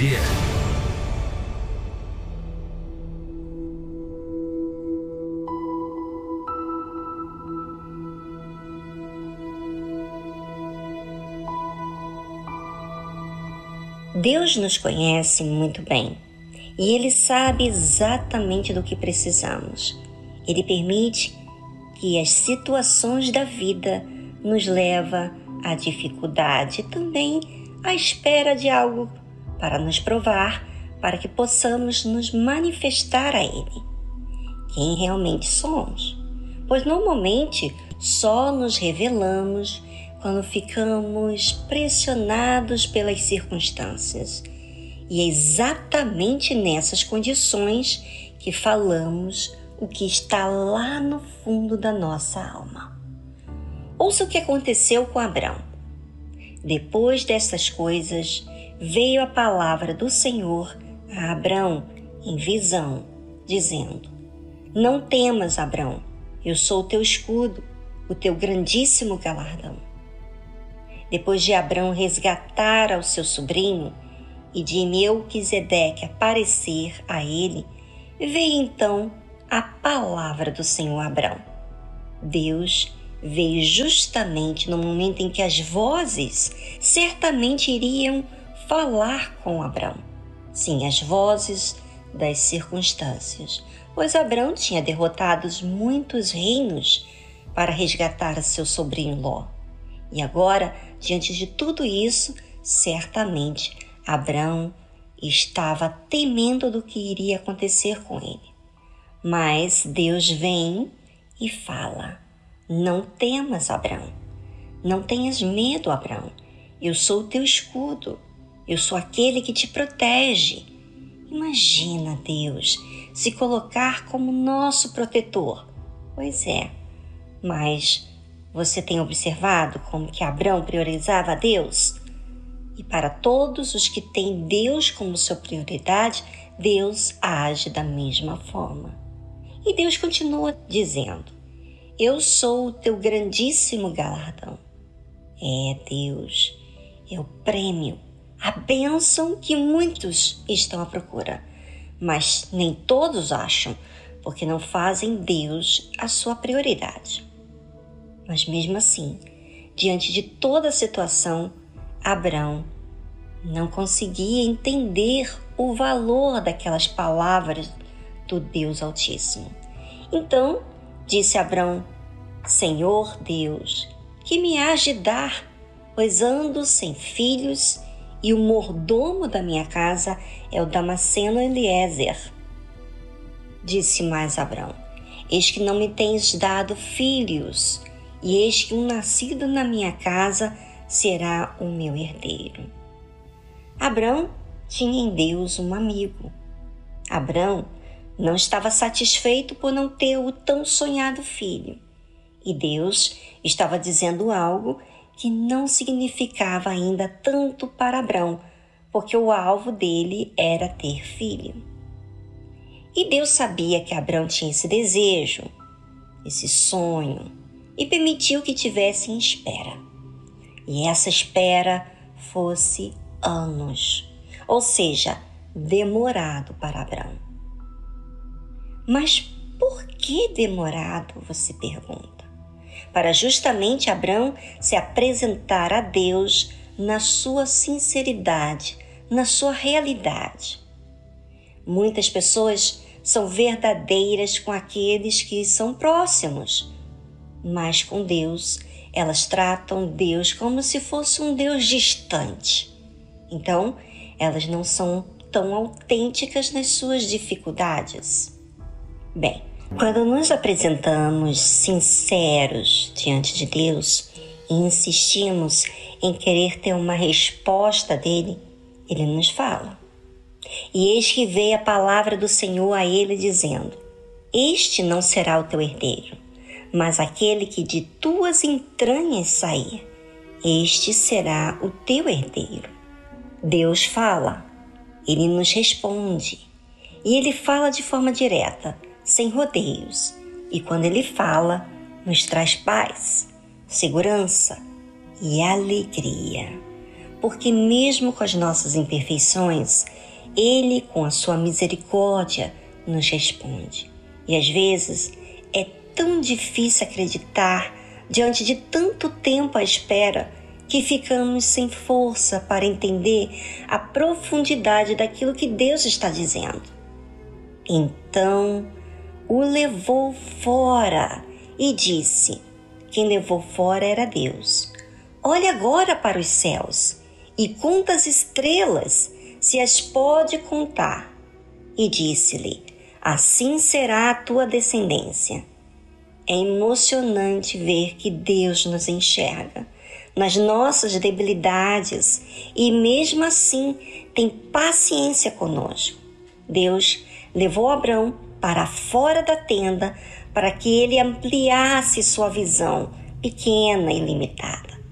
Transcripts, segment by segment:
é. Deus nos conhece muito bem e Ele sabe exatamente do que precisamos. Ele permite que as situações da vida nos leva à dificuldade também à espera de algo para nos provar, para que possamos nos manifestar a Ele, quem realmente somos. Pois normalmente só nos revelamos quando ficamos pressionados pelas circunstâncias e é exatamente nessas condições que falamos o que está lá no fundo da nossa alma. Ouça o que aconteceu com Abraão. Depois dessas coisas, veio a palavra do Senhor a Abraão em visão, dizendo: Não temas, Abraão, eu sou o teu escudo, o teu grandíssimo galardão. Depois de Abraão resgatar ao seu sobrinho, e de Melquisedeque aparecer a ele, veio então a palavra do Senhor Abraão. Deus veio justamente no momento em que as vozes certamente iriam falar com Abraão. Sim, as vozes das circunstâncias, pois Abraão tinha derrotado muitos reinos para resgatar seu sobrinho Ló. E agora, diante de tudo isso, certamente Abraão estava temendo do que iria acontecer com ele. Mas Deus vem e fala: Não temas, Abraão. Não tenhas medo, Abraão. Eu sou o teu escudo. Eu sou aquele que te protege. Imagina Deus se colocar como nosso protetor. Pois é, mas você tem observado como que Abraão priorizava a Deus? E para todos os que têm Deus como sua prioridade, Deus age da mesma forma. E Deus continua dizendo: Eu sou o teu grandíssimo galardão. É Deus, é o prêmio, a bênção que muitos estão à procura, mas nem todos acham, porque não fazem Deus a sua prioridade. Mas mesmo assim, diante de toda a situação, Abraão não conseguia entender o valor daquelas palavras do Deus Altíssimo. Então disse Abraão: Senhor Deus, que me hás de dar, pois ando sem filhos e o mordomo da minha casa é o Damasceno Eliezer. Disse mais Abraão: Eis que não me tens dado filhos, e eis que um nascido na minha casa será o meu herdeiro. Abrão tinha em Deus um amigo. Abrão não estava satisfeito por não ter o tão sonhado filho. E Deus estava dizendo algo que não significava ainda tanto para Abrão, porque o alvo dele era ter filho. E Deus sabia que Abrão tinha esse desejo, esse sonho, e permitiu que tivesse em espera e essa espera fosse anos, ou seja, demorado para Abraão. Mas por que demorado? Você pergunta. Para justamente Abraão se apresentar a Deus na sua sinceridade, na sua realidade. Muitas pessoas são verdadeiras com aqueles que são próximos, mas com Deus elas tratam Deus como se fosse um Deus distante. Então, elas não são tão autênticas nas suas dificuldades. Bem, quando nos apresentamos sinceros diante de Deus e insistimos em querer ter uma resposta dele, ele nos fala. E eis que veio a palavra do Senhor a ele, dizendo: Este não será o teu herdeiro, mas aquele que de tuas entranhas sair, este será o teu herdeiro. Deus fala, ele nos responde, e ele fala de forma direta, sem rodeios, e quando ele fala, nos traz paz, segurança e alegria. Porque, mesmo com as nossas imperfeições, ele, com a sua misericórdia, nos responde. E às vezes é tão difícil acreditar diante de tanto tempo à espera que ficamos sem força para entender a profundidade daquilo que Deus está dizendo. Então o levou fora e disse: Quem levou fora era Deus. Olhe agora para os céus e conta as estrelas se as pode contar. E disse-lhe: Assim será a tua descendência. É emocionante ver que Deus nos enxerga nas nossas debilidades e, mesmo assim, tem paciência conosco. Deus levou Abraão para fora da tenda para que ele ampliasse sua visão pequena e limitada.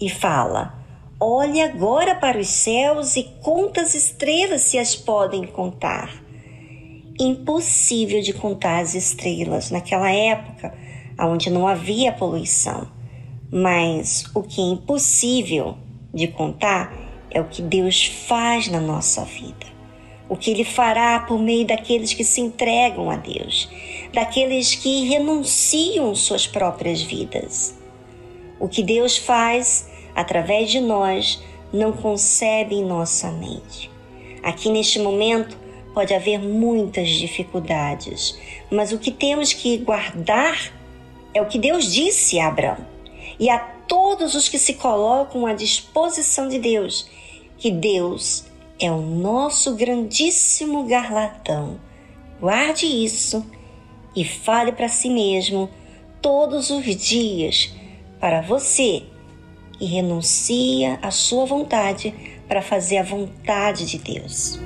E fala: Olhe agora para os céus e conta as estrelas se as podem contar. Impossível de contar as estrelas naquela época, onde não havia poluição. Mas o que é impossível de contar é o que Deus faz na nossa vida. O que Ele fará por meio daqueles que se entregam a Deus, daqueles que renunciam suas próprias vidas. O que Deus faz através de nós, não concebe em nossa mente. Aqui neste momento pode haver muitas dificuldades, mas o que temos que guardar é o que Deus disse a Abraão e a todos os que se colocam à disposição de Deus, que Deus é o nosso grandíssimo garlatão. Guarde isso e fale para si mesmo todos os dias para você e renuncia à sua vontade para fazer a vontade de Deus.